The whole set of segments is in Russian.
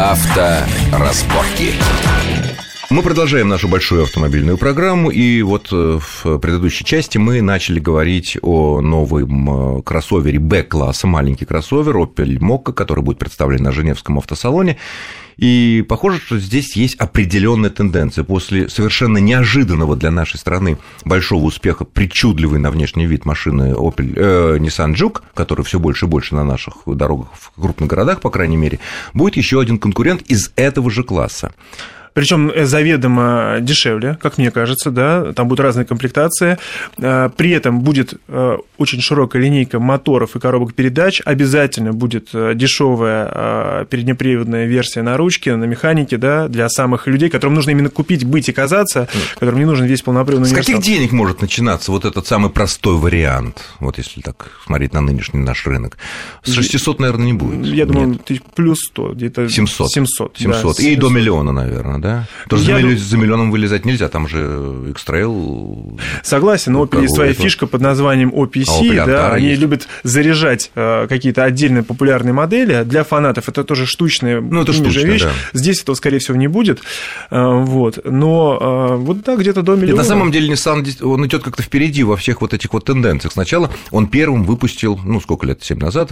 Авторазборки. Мы продолжаем нашу большую автомобильную программу, и вот э, в предыдущей части мы начали говорить о новом э, кроссовере Б-класса, маленький кроссовер Opel Mokka, который будет представлен на Женевском автосалоне. И похоже, что здесь есть определенная тенденция. После совершенно неожиданного для нашей страны большого успеха, причудливой на внешний вид машины Opel, э, Nissan Juke, который все больше и больше на наших дорогах в крупных городах, по крайней мере, будет еще один конкурент из этого же класса причем э, заведомо дешевле, как мне кажется, да, там будут разные комплектации, э, при этом будет э, очень широкая линейка моторов и коробок передач, обязательно будет дешевая переднеприводная версия на ручке, на механике, да, для самых людей, которым нужно именно купить, быть и казаться, которым не нужен весь полноприводный С каких денег может начинаться вот этот самый простой вариант, вот если так смотреть на нынешний наш рынок? С 600, наверное, не будет. Я думаю, плюс 100, где-то 700. 700, 700. Да, и 700. до миллиона, наверное, да? Тоже за, дум... за миллионом вылезать нельзя, там же X-Trail... Согласен, но Opel есть своя фишка под названием OPC, а Opel да, они есть. любят заряжать э, какие-то отдельные популярные модели, для фанатов это тоже штучная ну, это штучная, вещь, да. здесь этого, скорее всего, не будет, э, вот, но э, вот так, где-то до миллиона. на самом деле Nissan, он идет как-то впереди во всех вот этих вот тенденциях. Сначала он первым выпустил, ну, сколько лет, 7 назад,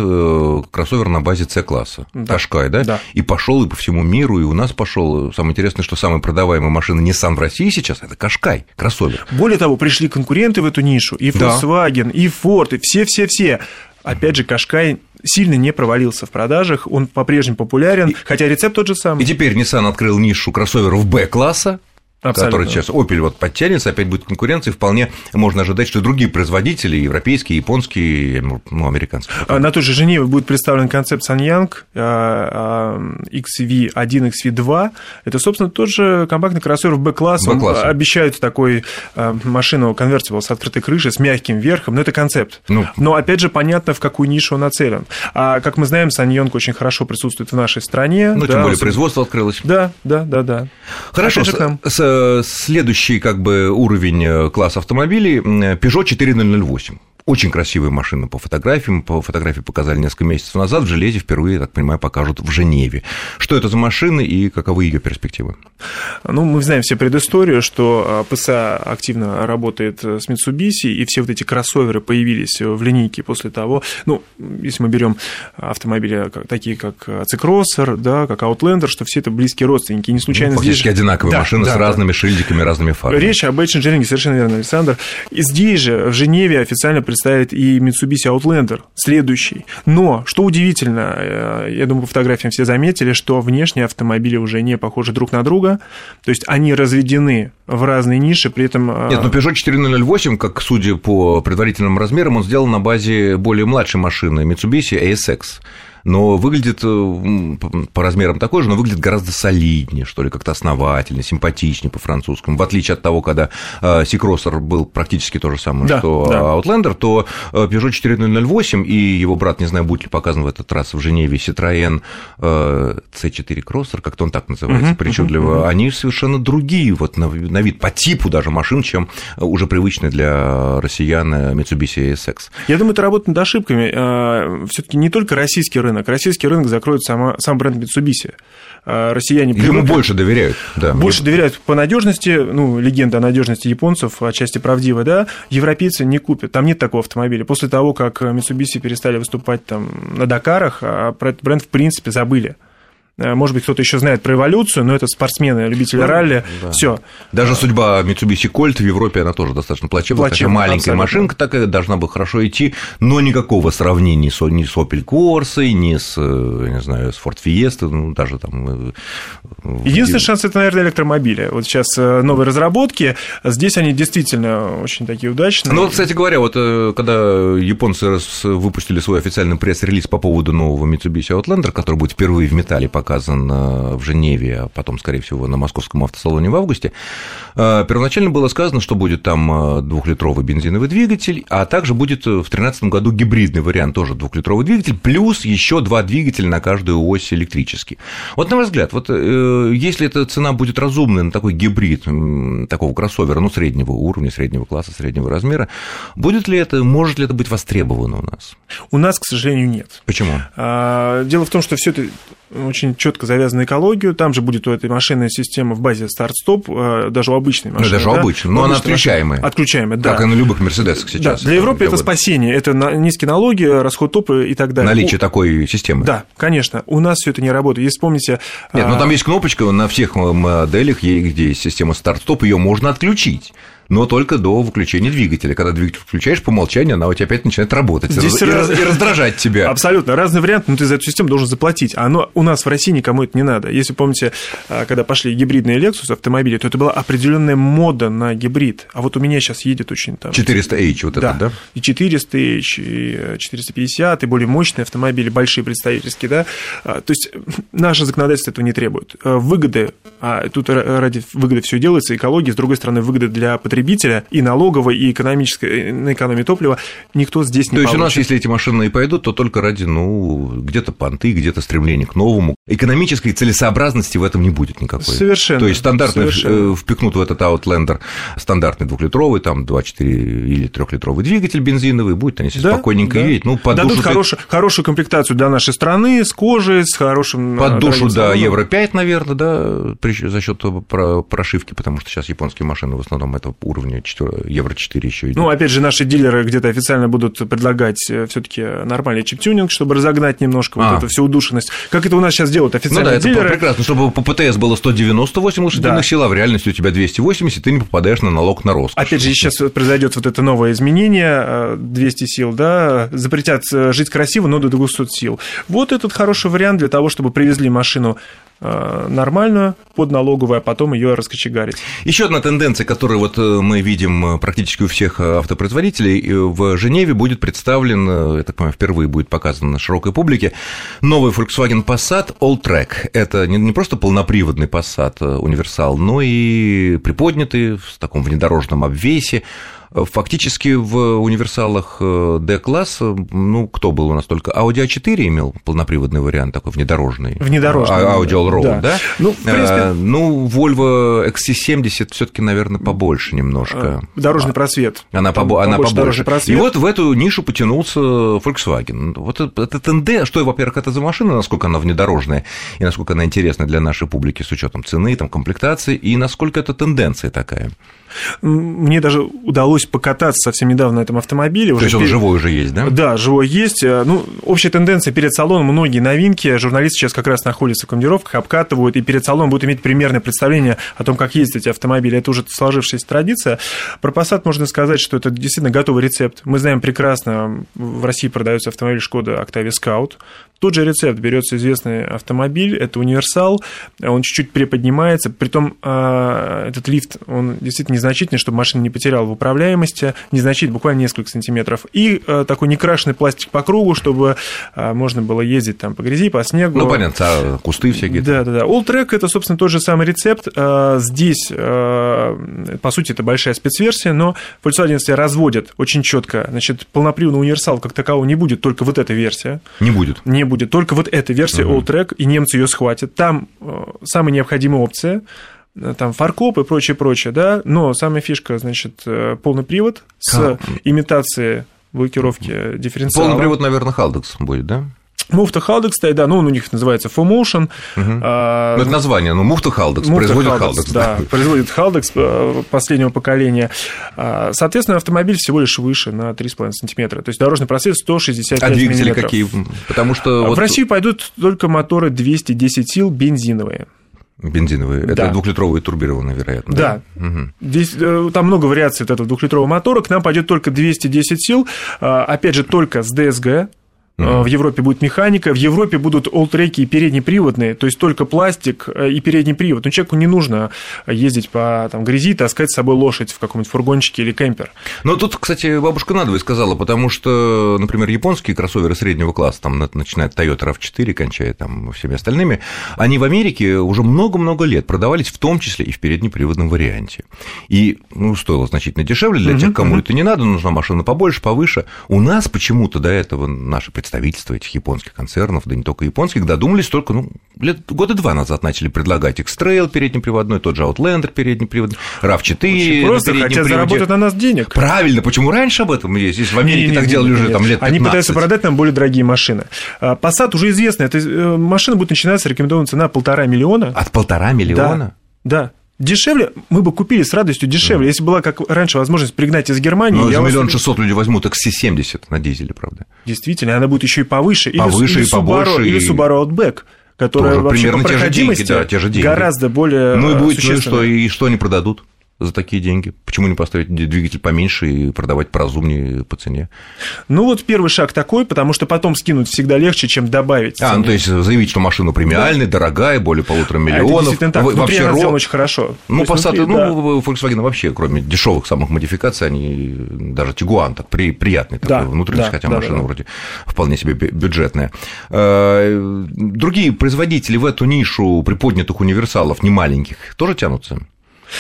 кроссовер на базе C-класса, да. Qashqai, да? да, и пошел и по всему миру, и у нас пошел. Самое интересное, что самая продаваемая машина Nissan в России сейчас это Кашкай, кроссовер. Более того, пришли конкуренты в эту нишу, и Volkswagen, да. и Ford, и все-все-все. Опять же, Кашкай сильно не провалился в продажах, он по-прежнему популярен, и, хотя рецепт тот же самый. И теперь Nissan открыл нишу кроссоверов Б-класса, Абсолютно. который сейчас Opel вот подтянется, опять будет конкуренция, вполне можно ожидать, что другие производители, европейские, японские, ну, американские. А на той же Женеве будет представлен концепт Sanyang XV1, XV2. Это, собственно, тот же компактный кроссовер B-класса. B-класса. Обещают такой а, машину конвертибл с открытой крышей, с мягким верхом, но это концепт. Ну, но, опять же, понятно, в какую нишу он нацелен. А, как мы знаем, Sanyong очень хорошо присутствует в нашей стране. Ну, да, тем более, производство открылось. Да, да, да, да. Хорошо, с, с следующий как бы уровень э, класс автомобилей Peugeot 4008 очень красивая машина по фотографиям. По фотографии показали несколько месяцев назад. В железе впервые, я так понимаю, покажут в Женеве. Что это за машина и каковы ее перспективы? Ну, мы знаем все предысторию, что PSA а, активно работает с Mitsubishi, и все вот эти кроссоверы появились в линейке после того, ну, если мы берем автомобили такие, как C-Crosser, да, как Outlander, что все это близкие родственники. не случайно ну, здесь... одинаковые да, машины да, с да. разными шильдиками, разными фарами. Речь об Edge совершенно верно, Александр. И здесь же, в Женеве, официально представит и Mitsubishi Outlander, следующий. Но, что удивительно, э, я думаю, по фотографиям все заметили, что внешние автомобили уже не похожи друг на друга, то есть они разведены в разные ниши, при этом... Э, Нет, ну Peugeot 4008, как судя по предварительным размерам, он сделан на базе более младшей машины Mitsubishi ASX но выглядит э, по размерам такой же, но выглядит гораздо солиднее, что ли, как-то основательнее, симпатичнее по-французскому. В отличие от того, когда Сикроссер э, был практически то же самое, да, что да. Outlander, то э, Peugeot 4008 и его брат, не знаю, будет ли показан в этот раз в Женеве, Citroën C4 Crosser, как-то он так называется, uh-huh, причудливо, uh-huh. они совершенно другие вот на, на вид, по типу даже машин, чем уже привычные для россиян Mitsubishi ASX. Я думаю, это работа над ошибками. все таки не только российский рынок, российский рынок закроет сама, сам бренд Mitsubishi. А россияне Ему привыкли, больше доверяют. Да. Больше доверяют по надежности, ну, легенда о надежности японцев отчасти правдива, да, европейцы не купят, там нет такого автомобиля. После того, как Mitsubishi перестали выступать там на Дакарах, а про этот бренд в принципе забыли. Э, может быть, кто-то еще знает про эволюцию, но это спортсмены, любители ну, ралли. Да. Все. Даже судьба Mitsubishi Colt в Европе, она тоже достаточно плачевная. Плачевная маленькая абсолютно. машинка такая должна бы хорошо идти, но никакого сравнения с, ни с Opel Corsa, ни с, э, не знаю, с Ford Fiesta, ну, даже там... Э, Единственный шанс – это, наверное, электромобили. Вот сейчас новые разработки, здесь они действительно очень такие удачные. Ну, кстати говоря, вот когда японцы выпустили свой официальный пресс-релиз по поводу нового Mitsubishi Outlander, который будет впервые в металле пока показан э, в Женеве, а потом, скорее всего, на московском автосалоне в августе, э, первоначально было сказано, что будет там э, двухлитровый бензиновый двигатель, а также будет в 2013 году гибридный вариант, тоже двухлитровый двигатель, плюс еще два двигателя на каждую ось электрический. Вот на ваш взгляд, вот если эта цена будет разумная на такой гибрид, такого кроссовера, ну, среднего уровня, среднего класса, среднего размера, будет ли это, может ли это быть востребовано у нас? У нас, к сожалению, нет. Почему? А, дело в том, что все это очень четко завязан на экологию. Там же будет у этой машины система в базе старт-стоп, э, даже у обычной машины. Ну, даже да? у обычной, но она отключаемая. Отключаемая, да. Как и на любых Мерседесах сейчас. Да, для Европы это спасение, это низкие налоги, расход топа и так далее. Наличие у... такой системы. Да, конечно. У нас все это не работает. Если вспомните... Нет, но ну, там есть кнопочка на всех моделях, где есть система старт-стоп, ее можно отключить но только до выключения двигателя. Когда двигатель включаешь, по умолчанию она у тебя опять начинает работать Здесь и, раз... и раздражать тебя. Абсолютно. Разный вариант, но ты за эту систему должен заплатить. А оно у нас в России никому это не надо. Если помните, а, когда пошли гибридные Lexus автомобили, то это была определенная мода на гибрид. А вот у меня сейчас едет очень там... 400H вот да. это, да? И 400H, и 450, и более мощные автомобили, большие представительские, да. А, то есть наше законодательство этого не требует. А, выгоды, а тут ради выгоды все делается, экология, с другой стороны, выгоды для потребителей потребителя и налоговой, и экономической, на экономии топлива никто здесь не То получит. есть у нас, если эти машины и пойдут, то только ради, ну, где-то понты, где-то стремление к новому. Экономической целесообразности в этом не будет никакой. Совершенно. То есть стандартно совершенно. Э, впихнут в этот Outlander стандартный двухлитровый, там 2,4 или трехлитровый двигатель бензиновый, будет они да, спокойненько да. едет. Ну, под Дадут душу хорошую, хорошую комплектацию для нашей страны, с кожей, с хорошим... Под э, душу, да, евро 5, наверное, да, за счет прошивки, потому что сейчас японские машины в основном это уровня 4, евро 4 еще идет. Ну, опять же, наши дилеры где-то официально будут предлагать э, все-таки нормальный чип-тюнинг, чтобы разогнать немножко а. вот эту всю удушенность. Как это у нас сейчас делают официально? Ну да, дилеры. это прекрасно, чтобы по ПТС было 198 лошадиных да. сил, а в реальности у тебя 280, ты не попадаешь на налог на рост. Опять же, сейчас произойдет вот это новое изменение, 200 э, сил, да, запретят э, жить красиво, но до 200 сил. Вот этот хороший вариант для того, чтобы привезли машину нормальную под налоговую, а потом ее раскочегарить. Еще одна тенденция, которую вот э, мы видим э, практически у всех автопроизводителей, в Женеве будет представлен, я так понимаю, впервые будет показан на широкой публике, новый Volkswagen Passat All-Track. Это не просто полноприводный Passat универсал, но и приподнятый в таком внедорожном обвесе, Фактически в универсалах D-класса, э, ну, кто был у нас только? Audi A4 имел полноприводный вариант такой внедорожный. Внедорожный. А, Audi Allroad, да? да? Ну, в принципе... А, ну, Volvo XC70 все таки наверное, побольше немножко. А, дорожный просвет. Она, Там, побо... она побольше. Просвет. И вот в эту нишу потянулся Volkswagen. Вот это ТНД, что, во-первых, это за машина, насколько она внедорожная, и насколько она интересна для нашей публики с учетом цены, там, комплектации, и насколько это тенденция такая. Мне даже удалось покататься совсем недавно на этом автомобиле. То есть он перед... живой уже есть, да? Да, живой есть. Э, ну, общая тенденция перед салоном, многие новинки, журналисты сейчас как раз находятся в командировках, обкатывают, и перед салоном будут иметь примерное представление о том, как ездят эти автомобили. Это уже сложившаяся традиция. Про Passat можно сказать, что это действительно готовый рецепт. Мы знаем прекрасно, в России продается автомобиль Шкода Octavia Scout. Тот же рецепт, берется известный автомобиль, это универсал, он чуть-чуть приподнимается, притом а, этот лифт, он действительно незначительный, чтобы машина не потеряла в управляемости, незначительный, буквально несколько сантиметров, и а, такой некрашенный пластик по кругу, чтобы а, можно было ездить там по грязи, по снегу. Ну, понятно, а кусты всякие. Да-да-да. All Track – это, собственно, тот же самый рецепт. Здесь, по сути, это большая спецверсия, но Volkswagen разводят очень четко. Значит, полноприводный универсал как такового не будет, только вот эта версия. Не будет. Не будет. Только вот эта версия uh-huh. All-Track, и немцы ее схватят. Там э, самая необходимая опция э, там фаркоп и прочее, прочее, да, но самая фишка, значит, э, полный привод с а. имитацией блокировки дифференциала. Полный привод, наверное, Халдекс будет, да? Муфта Халдекс да, ну он у них называется FoMotion. Угу. А, ну, это название, ну, Муфта Халдекс, производит Халдекс. Да, да, производит Халдекс э, последнего поколения. А, соответственно, автомобиль всего лишь выше на 3,5 сантиметра, то есть дорожный просвет 165 А двигатели миллиметров. какие? Потому что... В вот... Россию пойдут только моторы 210 сил бензиновые. Бензиновые. Да. Это двухлитровые турбированные, вероятно. Да. да? Угу. Здесь э, там много вариаций от этого двухлитрового мотора. К нам пойдет только 210 сил. А, опять же, только с ДСГ. Mm-hmm. В Европе будет механика, в Европе будут олтреки и переднеприводные, то есть только пластик э, и передний привод. Но человеку не нужно ездить по там, грязи, таскать с собой лошадь в каком-нибудь фургончике или кемпер. Но тут, кстати, бабушка надвое сказала, потому что, например, японские кроссоверы среднего класса, там, начиная от Toyota RAV4, кончая там всеми остальными, они в Америке уже много-много лет продавались в том числе и в переднеприводном варианте. И ну, стоило значительно дешевле для mm-hmm. тех, кому mm-hmm. это не надо, нужна машина побольше, повыше. У нас почему-то до этого наши представители представительства этих японских концернов, да не только японских, додумались только, ну, лет, года два назад начали предлагать X-Trail переднеприводной, тот же Outlander переднеприводной, RAV4 Просто хотят заработать на нас денег. Правильно, почему раньше об этом есть? Если в Америке не, не, так не, делали не, уже там лет 15. Они пытаются продать нам более дорогие машины. А, Passat уже известно, эта машина будет начинаться, рекомендованная цена полтора миллиона. От полтора миллиона? Да, да. Дешевле, мы бы купили с радостью дешевле. Mm. Если была, как раньше, возможность пригнать из Германии... Но за миллион шестьсот люди возьмут XC70 на дизеле, правда. Действительно, она будет еще и повыше. Повыше или, и побольше. Subaru, и... Или Subaru Outback которая Тоже вообще примерно по те же деньги, да, те же деньги. гораздо более Ну и будет, ну и что, и что они продадут? За такие деньги? Почему не поставить двигатель поменьше и продавать поразумнее по цене? Ну, вот первый шаг такой, потому что потом скинуть всегда легче, чем добавить. А, ну, то есть заявить, что машина премиальная, да. дорогая, более полутора миллионов. А это так. Вообще ро... очень хорошо. Ну, Passat, ну, да. Volkswagen вообще, кроме дешевых самых модификаций, они даже Tiguan так при, приятный такой да, внутренний, да, хотя да, машина да, вроде вполне себе бюджетная. Э, другие производители в эту нишу приподнятых универсалов, не маленьких, тоже тянутся?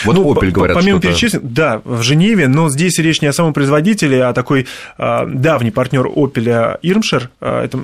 Вот ну, Opel говорят, Помимо перечисления, да, в Женеве, но здесь речь не о самом производителе, а такой а, давний партнер Opel Irmscher, а, это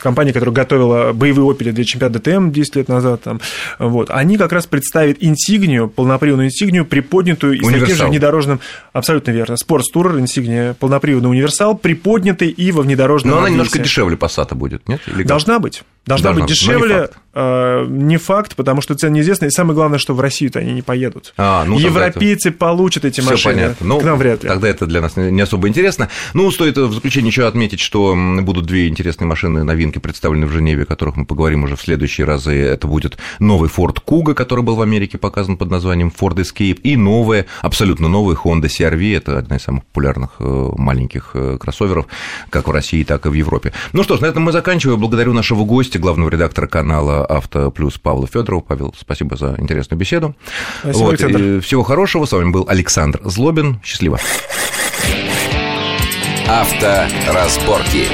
компания, которая готовила боевые Opel для чемпионата ДТМ 10 лет назад, там, вот, они как раз представят инсигнию, полноприводную инсигнию, приподнятую и с таким же внедорожным, абсолютно верно, Sports Tourer, инсигния, полноприводный универсал, приподнятый и во внедорожном Но она немножко дешевле Passat будет, нет? Или Должна быть. Должна, Должна быть дешевле, не факт. Э, не факт, потому что цены неизвестны, и самое главное, что в Россию-то они не поедут. А, ну, Европейцы это... получат эти Всё машины, понятно. Ну, к нам вряд ли. Тогда это для нас не особо интересно. Ну, стоит в заключение еще отметить, что будут две интересные машины, новинки представлены в Женеве, о которых мы поговорим уже в следующие разы. Это будет новый Ford Kuga, который был в Америке показан под названием Ford Escape, и новая, абсолютно новый Honda CR-V, это одна из самых популярных э, маленьких э, кроссоверов, как в России, так и в Европе. Ну что ж, на этом мы заканчиваем. Благодарю нашего гостя, главного редактора канала «Авто плюс» Павла Федорова. Павел, спасибо за интересную беседу. Спасибо, вот, всего хорошего. С вами был Александр Злобин. Счастливо. Авторазборки.